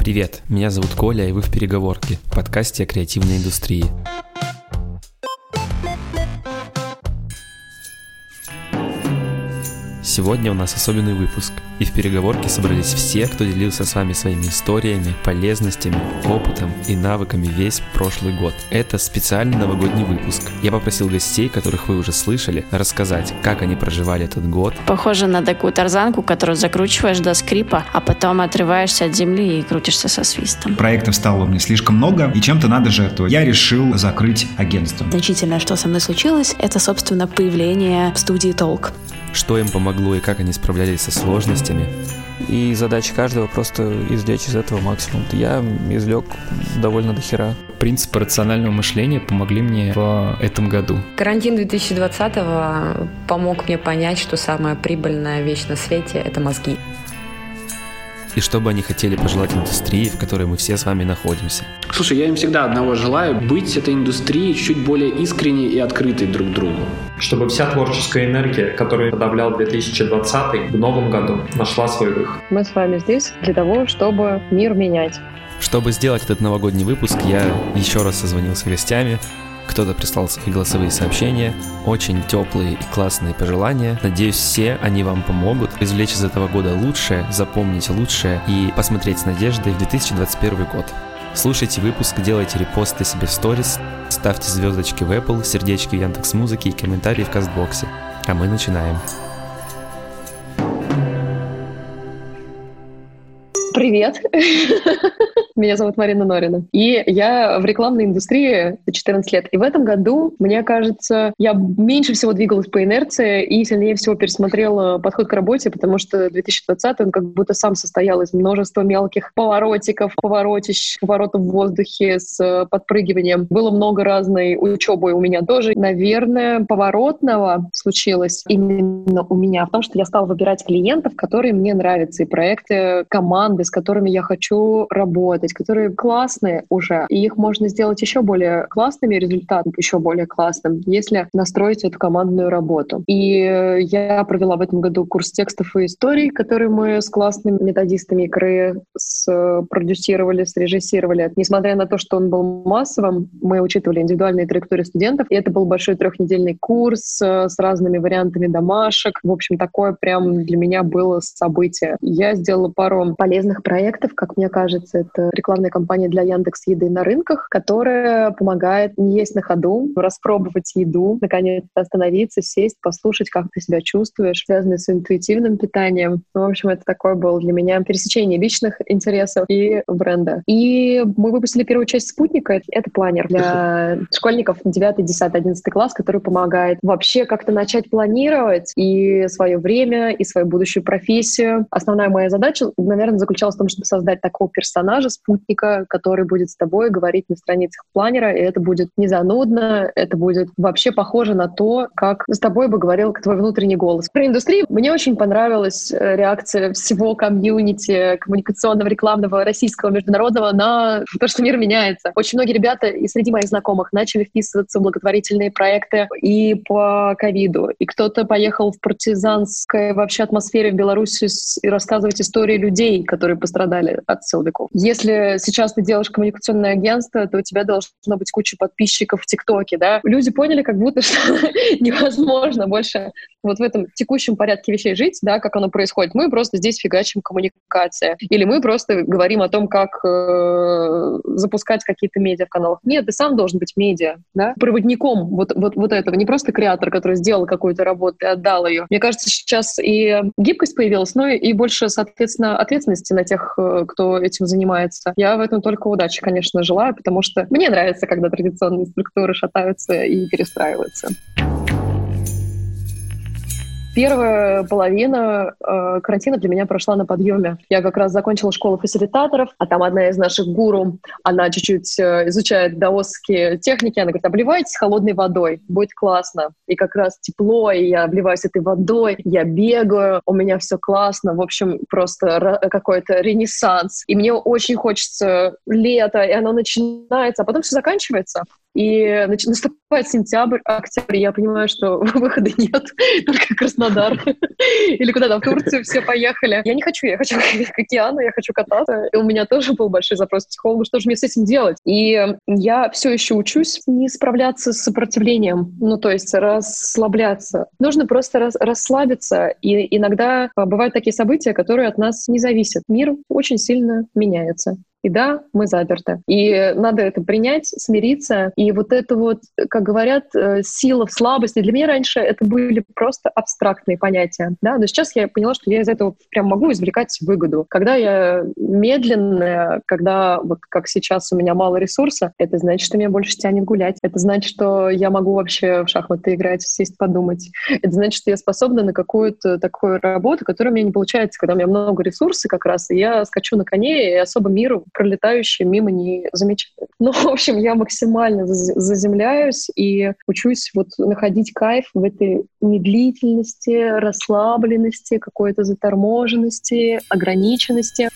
Привет, меня зовут Коля, и вы в «Переговорке» – подкасте о креативной индустрии. Сегодня у нас особенный выпуск, и в переговорке собрались все, кто делился с вами своими историями, полезностями, опытом и навыками весь прошлый год. Это специальный новогодний выпуск. Я попросил гостей, которых вы уже слышали, рассказать, как они проживали этот год. Похоже на такую тарзанку, которую закручиваешь до скрипа, а потом отрываешься от земли и крутишься со свистом. Проектов стало мне слишком много, и чем-то надо жертвовать. Я решил закрыть агентство. Значительное, что со мной случилось, это, собственно, появление в студии «Толк» что им помогло и как они справлялись со сложностями. И задача каждого просто извлечь из этого максимум. Я извлек довольно до хера. Принципы рационального мышления помогли мне в этом году. Карантин 2020 помог мне понять, что самая прибыльная вещь на свете — это мозги и что бы они хотели пожелать индустрии, в которой мы все с вами находимся. Слушай, я им всегда одного желаю, быть этой индустрией чуть более искренней и открытой друг к другу. Чтобы вся творческая энергия, которую подавлял 2020 в новом году, нашла свой выход. Мы с вами здесь для того, чтобы мир менять. Чтобы сделать этот новогодний выпуск, я еще раз созвонился с гостями, кто-то прислал свои голосовые сообщения, очень теплые и классные пожелания. Надеюсь, все они вам помогут извлечь из этого года лучшее, запомнить лучшее и посмотреть с надеждой в 2021 год. Слушайте выпуск, делайте репосты себе в сторис, ставьте звездочки в Apple, сердечки в Яндекс Музыке и комментарии в Кастбоксе. А мы начинаем. Привет! Меня зовут Марина Норина. И я в рекламной индустрии 14 лет. И в этом году, мне кажется, я меньше всего двигалась по инерции и сильнее всего пересмотрела подход к работе, потому что 2020 он как будто сам состоял из множества мелких поворотиков, поворотищ, поворотов в воздухе с подпрыгиванием. Было много разной учебы у меня тоже. Наверное, поворотного случилось именно у меня в том, что я стала выбирать клиентов, которые мне нравятся, и проекты, команды, с которыми я хочу работать которые классные уже, и их можно сделать еще более классными, результат еще более классным, если настроить эту командную работу. И я провела в этом году курс текстов и историй, который мы с классными методистами икры продюсировали, срежиссировали. Несмотря на то, что он был массовым, мы учитывали индивидуальные траектории студентов, и это был большой трехнедельный курс э, с разными вариантами домашек. В общем, такое прям для меня было событие. Я сделала пару полезных проектов, как мне кажется, это рекламная кампания для Яндекс Еды на рынках, которая помогает не есть на ходу, распробовать еду, наконец остановиться, сесть, послушать, как ты себя чувствуешь, связанное с интуитивным питанием. Ну, в общем, это такое было для меня пересечение личных интересов и бренда. И мы выпустили первую часть «Спутника». Это планер для школьников 9, 10, 11 класс, который помогает вообще как-то начать планировать и свое время, и свою будущую профессию. Основная моя задача, наверное, заключалась в том, чтобы создать такого персонажа, спутника, который будет с тобой говорить на страницах планера, и это будет не занудно, это будет вообще похоже на то, как с тобой бы говорил твой внутренний голос. Про индустрию мне очень понравилась э, реакция всего комьюнити коммуникационного, рекламного, российского, международного на то, что мир меняется. Очень многие ребята и среди моих знакомых начали вписываться в благотворительные проекты и по ковиду, и кто-то поехал в партизанской вообще атмосфере в Беларуси и рассказывать истории людей, которые пострадали от силовиков. Если сейчас ты делаешь коммуникационное агентство, то у тебя должно быть куча подписчиков в ТикТоке, да? Люди поняли, как будто что невозможно больше вот в этом текущем порядке вещей жить, да, как оно происходит. Мы просто здесь фигачим коммуникация. Или мы просто говорим о том, как э, запускать какие-то медиа в каналах. Нет, ты сам должен быть медиа, да, проводником вот, вот, вот этого. Не просто креатор, который сделал какую-то работу и отдал ее. Мне кажется, сейчас и гибкость появилась, но и больше, соответственно, ответственности на тех, э, кто этим занимается. Я в этом только удачи, конечно, желаю, потому что мне нравится, когда традиционные структуры шатаются и перестраиваются. Первая половина э, карантина для меня прошла на подъеме. Я как раз закончила школу фасилитаторов, а там одна из наших гуру, она чуть-чуть э, изучает даосские техники, она говорит, обливайтесь холодной водой, будет классно. И как раз тепло, и я обливаюсь этой водой, я бегаю, у меня все классно, в общем, просто какой-то ренессанс. И мне очень хочется лето, и оно начинается, а потом все заканчивается. И наступает сентябрь, октябрь, я понимаю, что выхода нет, только Краснодар. Или куда-то в Турцию все поехали. Я не хочу, я хочу к океану, я хочу кататься. И у меня тоже был большой запрос психологу, что же мне с этим делать? И я все еще учусь не справляться с сопротивлением, ну, то есть расслабляться. Нужно просто рас расслабиться, и иногда бывают такие события, которые от нас не зависят. Мир очень сильно меняется. И да, мы заперты. И надо это принять, смириться. И вот это вот, как говорят, э, сила в слабости. Для меня раньше это были просто абстрактные понятия. Да? Но сейчас я поняла, что я из этого прям могу извлекать выгоду. Когда я медленная, когда вот как сейчас у меня мало ресурса, это значит, что меня больше тянет гулять. Это значит, что я могу вообще в шахматы играть, сесть подумать. Это значит, что я способна на какую-то такую работу, которая у меня не получается, когда у меня много ресурсов как раз, и я скачу на коне, и особо миру пролетающие мимо не замечают. Ну, в общем, я максимально заземляюсь и учусь вот находить кайф в этой медлительности, расслабленности, какой-то заторможенности, ограниченности.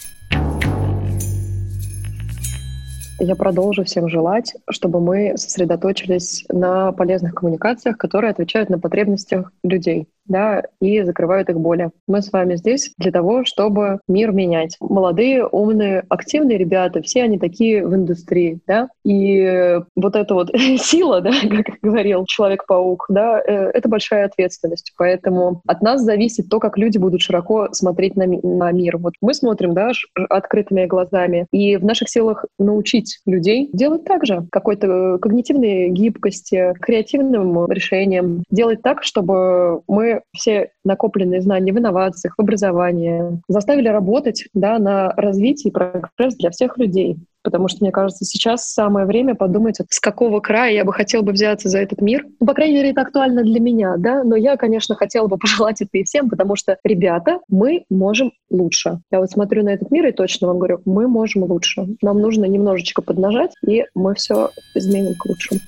Я продолжу всем желать, чтобы мы сосредоточились на полезных коммуникациях, которые отвечают на потребностях людей да, и закрывают их боли. Мы с вами здесь для того, чтобы мир менять. Молодые, умные, активные ребята, все они такие в индустрии, да, и вот эта вот сила, да, как говорил Человек-паук, да, э, это большая ответственность. Поэтому от нас зависит то, как люди будут широко смотреть на, на мир. Вот мы смотрим, да, открытыми глазами, и в наших силах научить людей делать так же, какой-то когнитивной гибкости, креативным решением, делать так, чтобы мы все накопленные знания в инновациях, в образовании заставили работать да, на развитие и прогресс для всех людей. Потому что, мне кажется, сейчас самое время подумать, с какого края я бы хотел бы взяться за этот мир. Ну, по крайней мере, это актуально для меня, да, но я, конечно, хотела бы пожелать это и всем, потому что, ребята, мы можем лучше. Я вот смотрю на этот мир и точно вам говорю, мы можем лучше. Нам нужно немножечко поднажать, и мы все изменим к лучшему.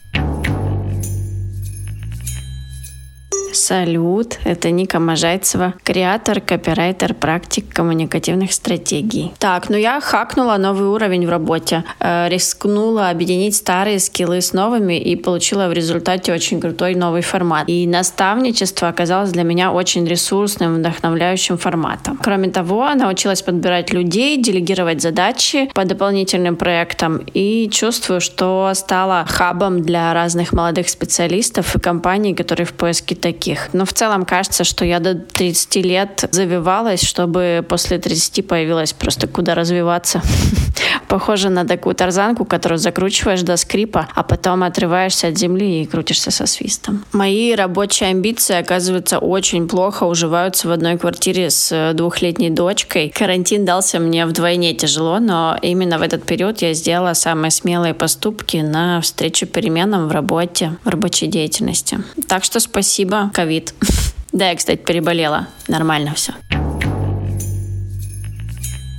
Салют, это Ника Можайцева, креатор, копирайтер, практик коммуникативных стратегий. Так, ну я хакнула новый уровень в работе, э, рискнула объединить старые скиллы с новыми и получила в результате очень крутой новый формат. И наставничество оказалось для меня очень ресурсным, вдохновляющим форматом. Кроме того, научилась подбирать людей, делегировать задачи по дополнительным проектам и чувствую, что стала хабом для разных молодых специалистов и компаний, которые в поиске таких таких. Но в целом кажется, что я до 30 лет завивалась, чтобы после 30 появилась просто куда развиваться. Похоже на такую тарзанку, которую закручиваешь до скрипа, а потом отрываешься от земли и крутишься со свистом. Мои рабочие амбиции, оказывается, очень плохо уживаются в одной квартире с двухлетней дочкой. Карантин дался мне вдвойне тяжело, но именно в этот период я сделала самые смелые поступки на встречу переменам в работе, в рабочей деятельности. Так что спасибо, ковид. Да, я, кстати, переболела. Нормально все.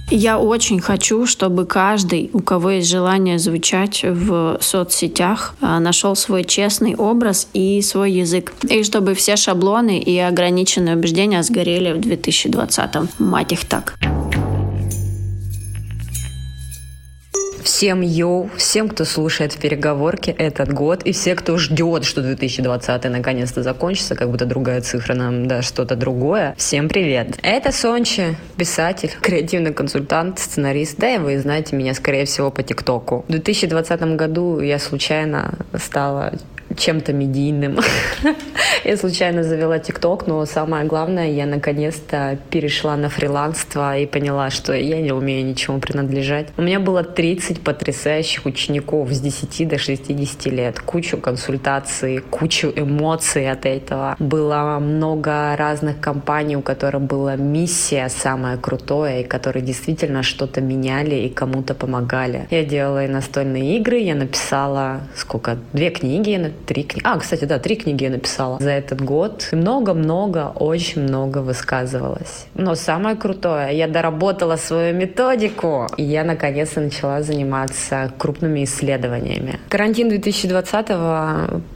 Я очень хочу, чтобы каждый, у кого есть желание звучать в соцсетях, а, нашел свой честный образ и свой язык. И чтобы все шаблоны и ограниченные убеждения сгорели в 2020-м. Мать их так. Всем йоу, всем, кто слушает в переговорке этот год, и все, кто ждет, что 2020 наконец-то закончится, как будто другая цифра нам да что-то другое. Всем привет! Это Сончи, писатель, креативный консультант, сценарист, да и вы знаете меня, скорее всего, по ТикТоку. В 2020 году я случайно стала чем-то медийным. я случайно завела ТикТок, но самое главное, я наконец-то перешла на фриланство и поняла, что я не умею ничему принадлежать. У меня было 30 потрясающих учеников с 10 до 60 лет, кучу консультаций, кучу эмоций от этого. Было много разных компаний, у которых была миссия самая крутая, и которые действительно что-то меняли и кому-то помогали. Я делала и настольные игры, я написала сколько? Две книги я три книги. А, кстати, да, три книги я написала за этот год. Много-много, очень много высказывалась. Но самое крутое, я доработала свою методику, и я наконец-то начала заниматься крупными исследованиями. Карантин 2020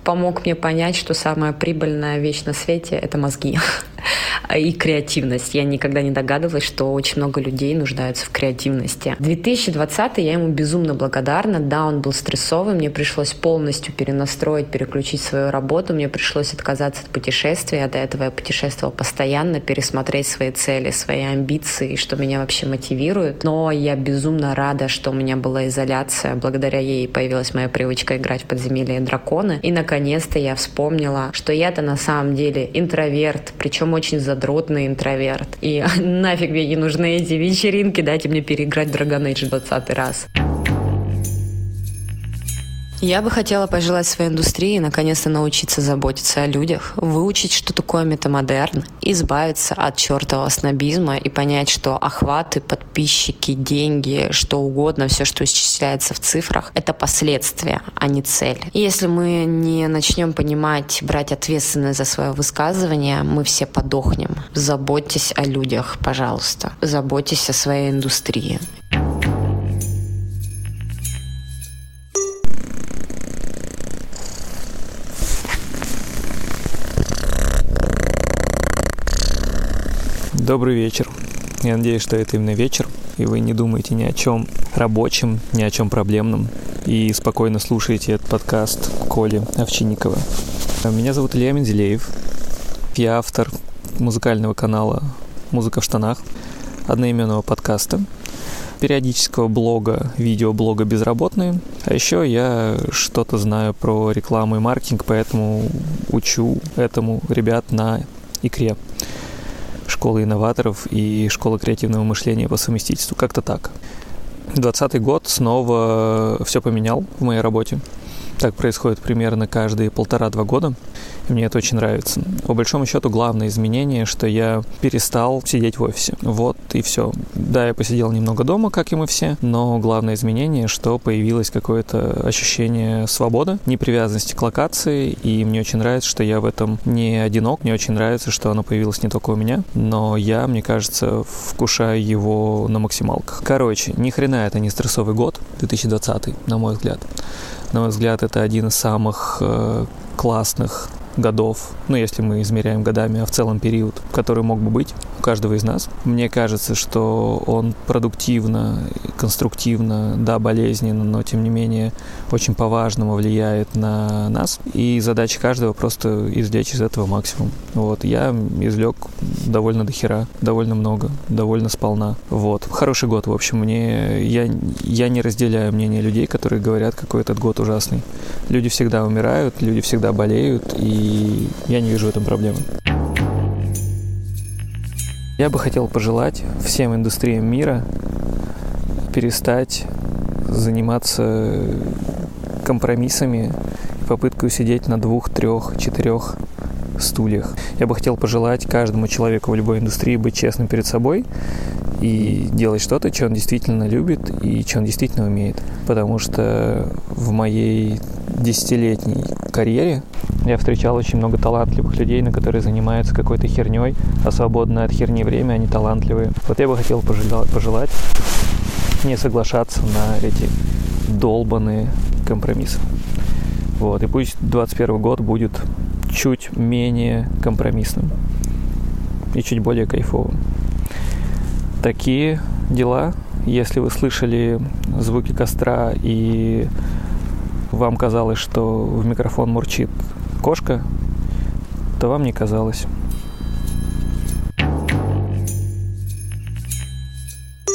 помог мне понять, что самая прибыльная вещь на свете — это мозги и креативность. Я никогда не догадывалась, что очень много людей нуждаются в креативности. 2020 я ему безумно благодарна. Да, он был стрессовый, мне пришлось полностью перенастроить, переключить свою работу, мне пришлось отказаться от путешествий, а до этого я путешествовала постоянно, пересмотреть свои цели, свои амбиции, что меня вообще мотивирует. Но я безумно рада, что у меня была изоляция. Благодаря ей появилась моя привычка играть в подземелье драконы. И, наконец-то, я вспомнила, что я-то на самом деле интроверт, причем очень задротный интроверт. И нафиг мне не нужны эти вечеринки, дайте мне переиграть Dragon Age 20 раз. Я бы хотела пожелать своей индустрии наконец-то научиться заботиться о людях, выучить, что такое метамодерн, избавиться от чертового снобизма и понять, что охваты, подписчики, деньги, что угодно, все, что исчисляется в цифрах, это последствия, а не цель. И если мы не начнем понимать, брать ответственность за свое высказывание, мы все подохнем. Заботьтесь о людях, пожалуйста. Заботьтесь о своей индустрии. Добрый вечер. Я надеюсь, что это именно вечер, и вы не думаете ни о чем рабочем, ни о чем проблемном, и спокойно слушаете этот подкаст Коли Овчинникова. Меня зовут Илья Менделеев. Я автор музыкального канала «Музыка в штанах», одноименного подкаста, периодического блога, видеоблога «Безработные». А еще я что-то знаю про рекламу и маркетинг, поэтому учу этому ребят на икре школы инноваторов и школа креативного мышления по совместительству. Как-то так. 2020 год снова все поменял в моей работе. Так происходит примерно каждые полтора-два года. Мне это очень нравится. По большому счету, главное изменение, что я перестал сидеть в офисе. Вот и все. Да, я посидел немного дома, как и мы все, но главное изменение, что появилось какое-то ощущение свободы, непривязанности к локации, и мне очень нравится, что я в этом не одинок. Мне очень нравится, что оно появилось не только у меня, но я, мне кажется, вкушаю его на максималках. Короче, ни хрена это не стрессовый год, 2020, на мой взгляд. На мой взгляд, это один из самых э, классных годов, ну, если мы измеряем годами, а в целом период, который мог бы быть у каждого из нас. Мне кажется, что он продуктивно, конструктивно, да, болезненно, но, тем не менее, очень по-важному влияет на нас. И задача каждого просто извлечь из этого максимум. Вот, я извлек довольно дохера, довольно много, довольно сполна. Вот, хороший год, в общем, мне, я, я не разделяю мнение людей, которые говорят, какой этот год ужасный. Люди всегда умирают, люди всегда болеют, и я не вижу в этом проблемы. Я бы хотел пожелать всем индустриям мира перестать заниматься компромиссами и попыткой сидеть на двух, трех, четырех стульях. Я бы хотел пожелать каждому человеку в любой индустрии быть честным перед собой и делать что-то, что он действительно любит и что он действительно умеет. Потому что в моей десятилетней карьере я встречал очень много талантливых людей, на которые занимаются какой-то херней, а свободное от херни время они талантливые. Вот я бы хотел пожелать не соглашаться на эти долбанные компромиссы. Вот, и пусть 21 год будет чуть менее компромиссным и чуть более кайфовым. Такие дела. Если вы слышали звуки костра и вам казалось, что в микрофон мурчит кошка, то вам не казалось.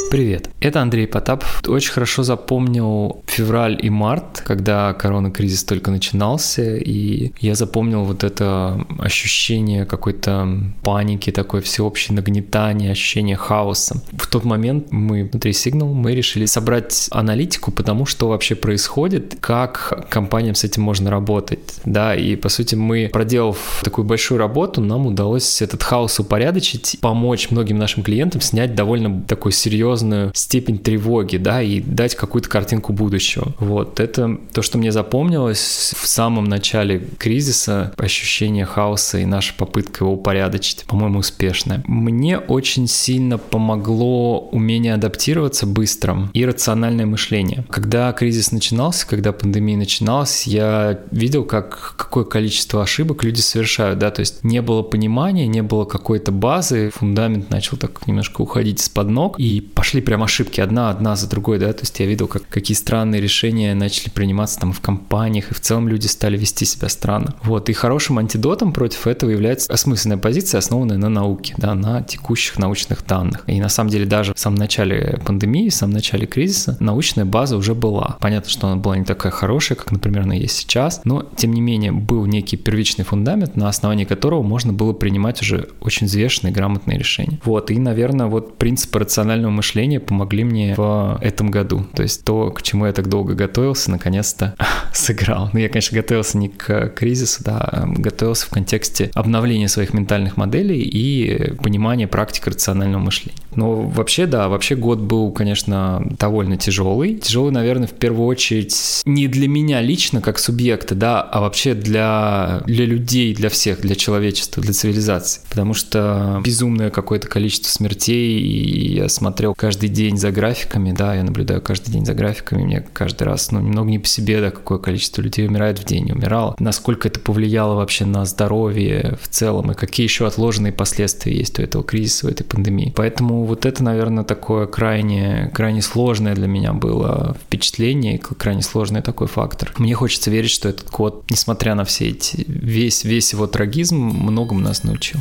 Привет, это Андрей Потапов. Очень хорошо запомнил февраль и март, когда корона-кризис только начинался, и я запомнил вот это ощущение какой-то паники, такое всеобщее нагнетание, ощущение хаоса. В тот момент мы внутри Signal мы решили собрать аналитику, потому что вообще происходит, как компаниям с этим можно работать, да, и по сути мы, проделав такую большую работу, нам удалось этот хаос упорядочить, помочь многим нашим клиентам снять довольно серьезный серьезную степень тревоги, да, и дать какую-то картинку будущего. Вот, это то, что мне запомнилось в самом начале кризиса, ощущение хаоса и наша попытка его упорядочить, по-моему, успешная. Мне очень сильно помогло умение адаптироваться быстро и рациональное мышление. Когда кризис начинался, когда пандемия начиналась, я видел, как какое количество ошибок люди совершают, да, то есть не было понимания, не было какой-то базы, фундамент начал так немножко уходить из-под ног, и пошли прям ошибки одна, одна за другой, да, то есть я видел, как какие странные решения начали приниматься там в компаниях, и в целом люди стали вести себя странно. Вот, и хорошим антидотом против этого является осмысленная позиция, основанная на науке, да, на текущих научных данных. И на самом деле даже в самом начале пандемии, в самом начале кризиса научная база уже была. Понятно, что она была не такая хорошая, как, например, она есть сейчас, но тем не менее был некий первичный фундамент, на основании которого можно было принимать уже очень взвешенные, грамотные решения. Вот, и, наверное, вот принципы рационального мышления помогли мне в этом году. То есть то, к чему я долго готовился, наконец-то сыграл. Ну, я, конечно, готовился не к кризису, да, а готовился в контексте обновления своих ментальных моделей и понимания практик рационального мышления. Но вообще, да, вообще год был, конечно, довольно тяжелый. Тяжелый, наверное, в первую очередь не для меня лично, как субъекта, да, а вообще для, для людей, для всех, для человечества, для цивилизации. Потому что безумное какое-то количество смертей, и я смотрел каждый день за графиками, да, я наблюдаю каждый день за графиками, мне каждый раз, ну, немного не по себе, да, какое количество людей умирает в день, умирало. Насколько это повлияло вообще на здоровье в целом, и какие еще отложенные последствия есть у этого кризиса, у этой пандемии. Поэтому вот это, наверное, такое крайне, крайне сложное для меня было впечатление, крайне сложный такой фактор. Мне хочется верить, что этот год, несмотря на все эти, весь, весь его трагизм, многому нас научил.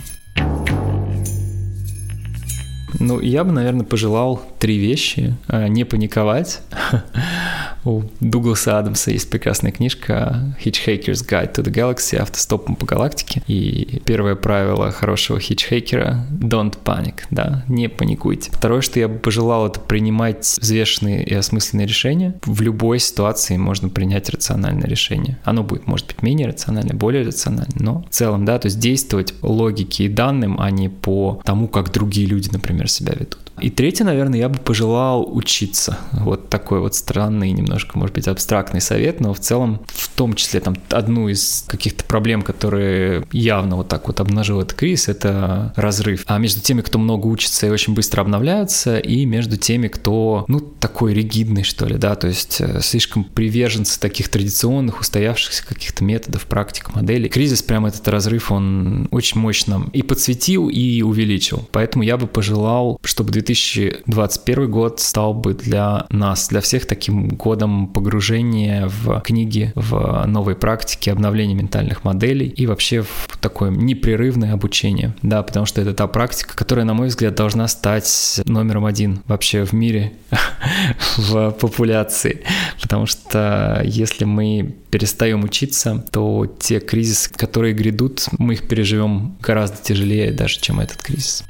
Ну, я бы, наверное, пожелал три вещи. А, не паниковать. У Дугласа Адамса есть прекрасная книжка Hitchhiker's Guide to the Galaxy, автостопом по галактике. И первое правило хорошего хитчхейкера — don't panic, да, не паникуйте. Второе, что я бы пожелал, это принимать взвешенные и осмысленные решения. В любой ситуации можно принять рациональное решение. Оно будет, может быть, менее рациональное, более рациональное, но в целом, да, то есть действовать логике и данным, а не по тому, как другие люди, например, себя ведут. И третье, наверное, я бы пожелал учиться. Вот такой вот странный, немножко, может быть, абстрактный совет, но в целом, в том числе, там, одну из каких-то проблем, которые явно вот так вот обнажил этот кризис, это разрыв. А между теми, кто много учится и очень быстро обновляются, и между теми, кто, ну, такой ригидный, что ли, да, то есть э, слишком приверженцы таких традиционных, устоявшихся каких-то методов, практик, моделей. Кризис, прям этот разрыв, он очень мощно и подсветил, и увеличил. Поэтому я бы пожелал, чтобы 2021 год стал бы для нас, для всех таким годом погружения в книги, в новые практики, обновления ментальных моделей и вообще в такое непрерывное обучение. Да, потому что это та практика, которая, на мой взгляд, должна стать номером один вообще в мире, в популяции. Потому что если мы перестаем учиться, то те кризисы, которые грядут, мы их переживем гораздо тяжелее даже, чем этот кризис.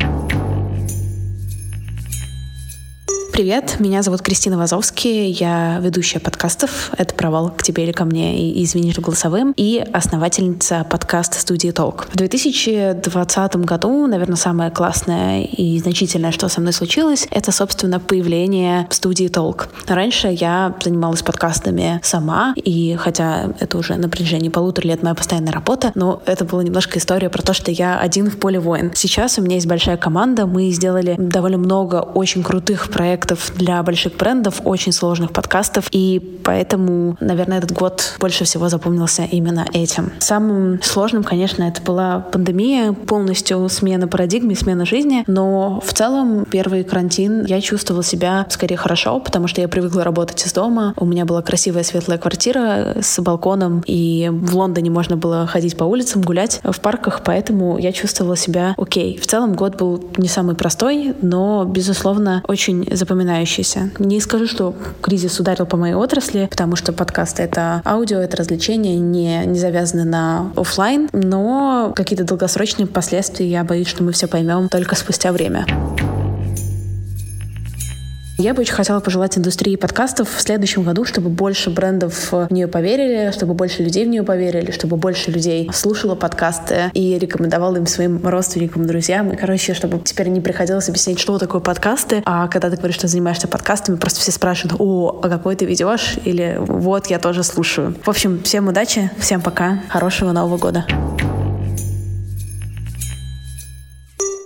Привет, меня зовут Кристина Вазовский, я ведущая подкастов «Это провал к тебе или ко мне» и «Извинишь голосовым» и основательница подкаста студии «Толк». В 2020 году, наверное, самое классное и значительное, что со мной случилось, это, собственно, появление студии «Толк». Раньше я занималась подкастами сама, и хотя это уже на протяжении полутора лет моя постоянная работа, но это была немножко история про то, что я один в поле воин. Сейчас у меня есть большая команда, мы сделали довольно много очень крутых проектов проектов для больших брендов, очень сложных подкастов, и поэтому, наверное, этот год больше всего запомнился именно этим. Самым сложным, конечно, это была пандемия, полностью смена парадигмы, смена жизни, но в целом первый карантин я чувствовала себя скорее хорошо, потому что я привыкла работать из дома, у меня была красивая светлая квартира с балконом, и в Лондоне можно было ходить по улицам, гулять в парках, поэтому я чувствовала себя окей. В целом год был не самый простой, но, безусловно, очень запоминающийся запоминающийся. Не скажу, что кризис ударил по моей отрасли, потому что подкаст — это аудио, это развлечение, не, не завязаны на офлайн, но какие-то долгосрочные последствия я боюсь, что мы все поймем только спустя время. Я бы очень хотела пожелать индустрии подкастов в следующем году, чтобы больше брендов в нее поверили, чтобы больше людей в нее поверили, чтобы больше людей слушало подкасты и рекомендовало им своим родственникам, друзьям. И, короче, чтобы теперь не приходилось объяснять, что такое подкасты, а когда ты говоришь, что занимаешься подкастами, просто все спрашивают, о, а какой ты ведешь? Или вот, я тоже слушаю. В общем, всем удачи, всем пока, хорошего Нового года.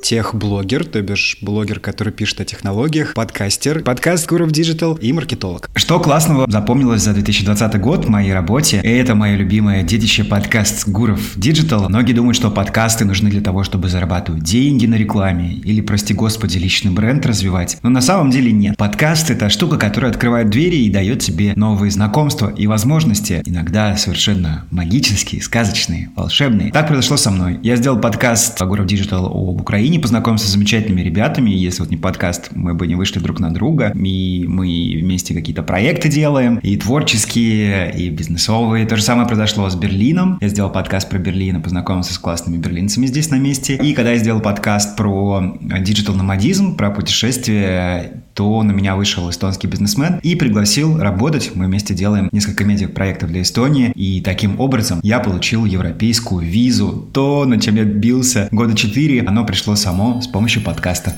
Техблогер, то бишь блогер, который пишет о технологиях, подкастер, подкаст Гуров Digital и маркетолог. Что классного запомнилось за 2020 год в моей работе? Это мое любимое детище подкаст Гуров Digital. Многие думают, что подкасты нужны для того, чтобы зарабатывать деньги на рекламе или, прости господи, личный бренд развивать. Но на самом деле нет. Подкаст — это штука, которая открывает двери и дает тебе новые знакомства и возможности, иногда совершенно магические, сказочные, волшебные. Так произошло со мной. Я сделал подкаст Гуров Digital об Украине, познакомился с замечательными ребятами. Если вот не подкаст, мы бы не вышли друг на друга. И мы вместе какие-то проекты делаем, и творческие, и бизнесовые. То же самое произошло с Берлином. Я сделал подкаст про Берлин и познакомился с классными берлинцами здесь на месте. И когда я сделал подкаст про digital номадизм, про путешествия, то на меня вышел эстонский бизнесмен и пригласил работать. Мы вместе делаем несколько медиа-проектов для Эстонии. И таким образом я получил европейскую визу. То, над чем я бился года четыре, оно пришло само с помощью подкаста.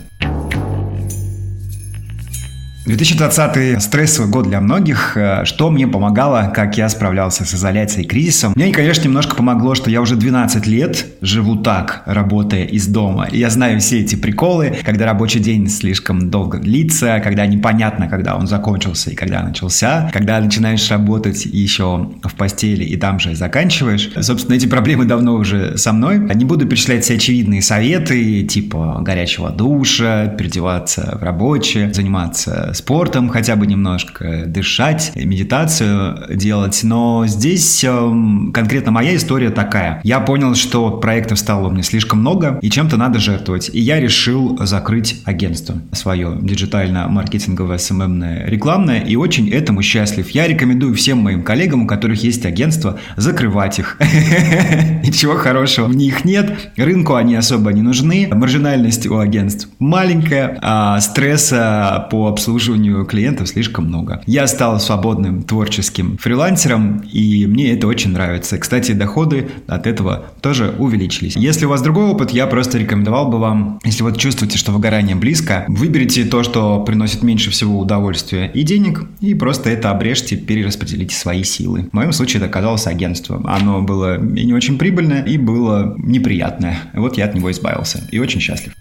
2020 стрессовый год для многих. Э, что мне помогало, как я справлялся с изоляцией и кризисом? Мне, конечно, немножко помогло, что я уже 12 лет живу так, работая из дома. И я знаю все эти приколы, когда рабочий день слишком долго длится, когда непонятно, когда он закончился и когда начался, когда начинаешь работать еще в постели и там же заканчиваешь. Собственно, эти проблемы давно уже со мной. Не буду перечислять все очевидные советы, типа горячего душа, переодеваться в рабочее, заниматься спортом хотя бы немножко, дышать, медитацию делать. Но здесь э, конкретно моя история такая. Я понял, что проектов стало мне слишком много, и чем-то надо жертвовать. И я решил закрыть агентство свое, диджитально-маркетинговое, СММное, рекламное, и очень этому счастлив. Я рекомендую всем моим коллегам, у которых есть агентство, закрывать их. Ничего хорошего в них нет. Рынку они особо не нужны. Маржинальность у агентств маленькая, а стресса по обслуживанию обслуживанию клиентов слишком много. Я стал свободным творческим фрилансером, и мне это очень нравится. Кстати, доходы от этого тоже увеличились. Если у вас другой опыт, я просто рекомендовал бы вам, если вот чувствуете, что выгорание близко, выберите то, что приносит меньше всего удовольствия и денег, и просто это обрежьте, перераспределите свои силы. В моем случае это оказалось агентство. Оно было и не очень прибыльное, и было неприятное. Вот я от него избавился. И очень счастлив.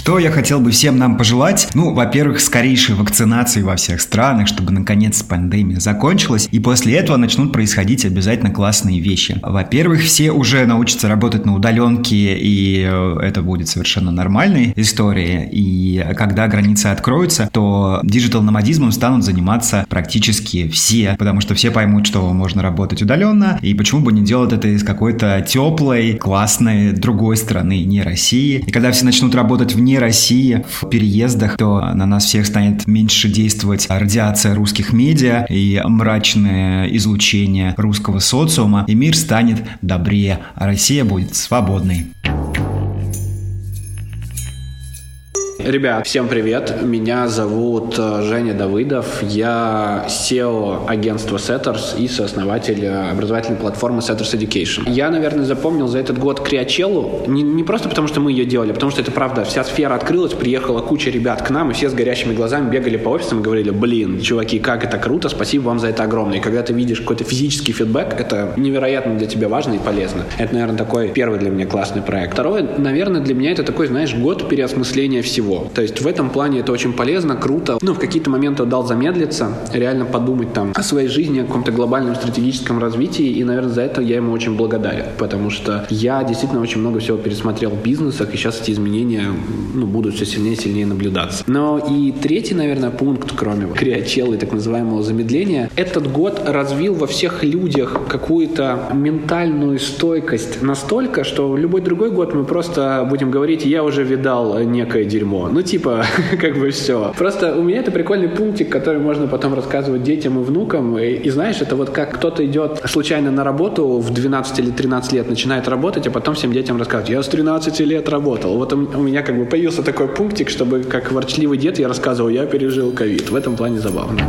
Что я хотел бы всем нам пожелать? Ну, во-первых, скорейшей вакцинации во всех странах, чтобы наконец пандемия закончилась, и после этого начнут происходить обязательно классные вещи. Во-первых, все уже научатся работать на удаленке, и э, это будет совершенно нормальной историей. И когда границы откроются, то digital-номадизмом станут заниматься практически все, потому что все поймут, что можно работать удаленно, и почему бы не делать это из какой-то теплой, классной другой страны, не России. И когда все начнут работать вне России в переездах, то на нас всех станет меньше действовать радиация русских медиа и мрачное излучение русского социума, и мир станет добрее, а Россия будет свободной. Ребят, всем привет. Меня зовут э, Женя Давыдов. Я SEO агентства Setters и сооснователь э, образовательной платформы Setters Education. Я, наверное, запомнил за этот год Криачеллу не, не просто потому, что мы ее делали, а потому что это правда. Вся сфера открылась, приехала куча ребят к нам, и все с горящими глазами бегали по офисам и говорили, блин, чуваки, как это круто, спасибо вам за это огромное. И когда ты видишь какой-то физический фидбэк, это невероятно для тебя важно и полезно. Это, наверное, такой первый для меня классный проект. Второе, наверное, для меня это такой, знаешь, год переосмысления всего всего. То есть в этом плане это очень полезно, круто. Ну, в какие-то моменты дал замедлиться, реально подумать там о своей жизни, о каком-то глобальном стратегическом развитии, и, наверное, за это я ему очень благодарен, потому что я действительно очень много всего пересмотрел в бизнесах, и сейчас эти изменения ну, будут все сильнее и сильнее наблюдаться. Но и третий, наверное, пункт, кроме криочела и так называемого замедления, этот год развил во всех людях какую-то ментальную стойкость настолько, что в любой другой год мы просто будем говорить, я уже видал некое дерьмо, Ну, типа, как бы все. Просто у меня это прикольный пунктик, который можно потом рассказывать детям и внукам. И, и знаешь, это вот как кто-то идет случайно на работу в 12 или 13 лет, начинает работать, а потом всем детям рассказывать, я с 13 лет работал. Вот у меня как бы появился такой пунктик, чтобы как ворчливый дед я рассказывал, я пережил ковид. В этом плане забавно.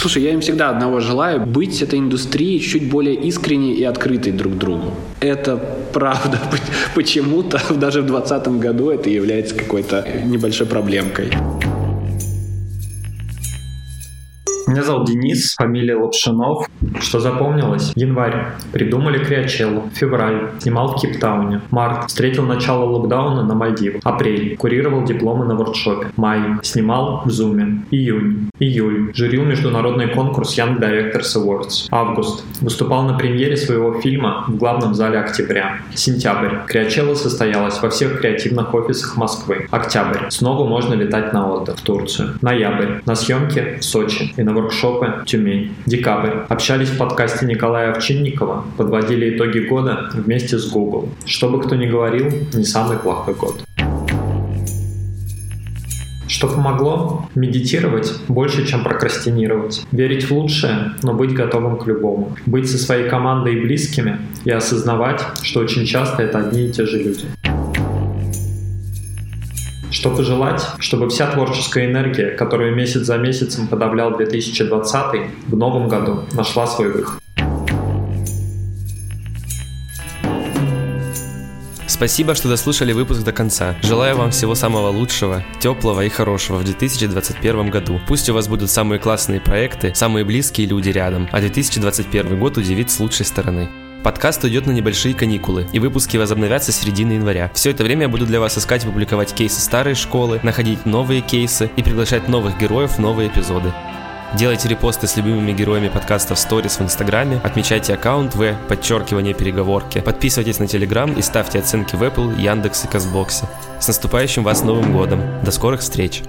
Слушай, я им всегда одного желаю, быть этой индустрией чуть более искренней и открытой друг другу. Это правда. Почему-то даже в 2020 году это является какой-то небольшой проблемкой. Меня зовут Денис, фамилия Лапшинов. Что запомнилось? Январь. Придумали Криачеллу. Февраль. Снимал в Кейптауне. Март. Встретил начало локдауна на Мальдивах. Апрель. Курировал дипломы на воркшопе. Май. Снимал в Зуме. Июнь. Июль. Журил международный конкурс Young Directors Awards. Август. Выступал на премьере своего фильма в главном зале октября. Сентябрь. Криачелла состоялась во всех креативных офисах Москвы. Октябрь. Снова можно летать на отдых в Турцию. Ноябрь. На съемки в Сочи и на воркшопы Тюмень. Декабрь. Общались в подкасте Николая Овчинникова, подводили итоги года вместе с Google. Что бы кто ни говорил, не самый плохой год. Что помогло? Медитировать больше, чем прокрастинировать. Верить в лучшее, но быть готовым к любому. Быть со своей командой и близкими и осознавать, что очень часто это одни и те же люди. Что пожелать? Чтобы вся творческая энергия, которую месяц за месяцем подавлял 2020, в новом году нашла свой выход. Спасибо, что дослушали выпуск до конца. Желаю вам всего самого лучшего, теплого и хорошего в 2021 году. Пусть у вас будут самые классные проекты, самые близкие люди рядом, а 2021 год удивит с лучшей стороны. Подкаст уйдет на небольшие каникулы, и выпуски возобновятся с середины января. Все это время я буду для вас искать и публиковать кейсы старой школы, находить новые кейсы и приглашать новых героев в новые эпизоды. Делайте репосты с любимыми героями подкаста в сторис в Инстаграме, отмечайте аккаунт В, подчеркивание переговорки, подписывайтесь на Телеграм и ставьте оценки в Apple, Яндекс и Казбоксе. С наступающим вас Новым Годом! До скорых встреч!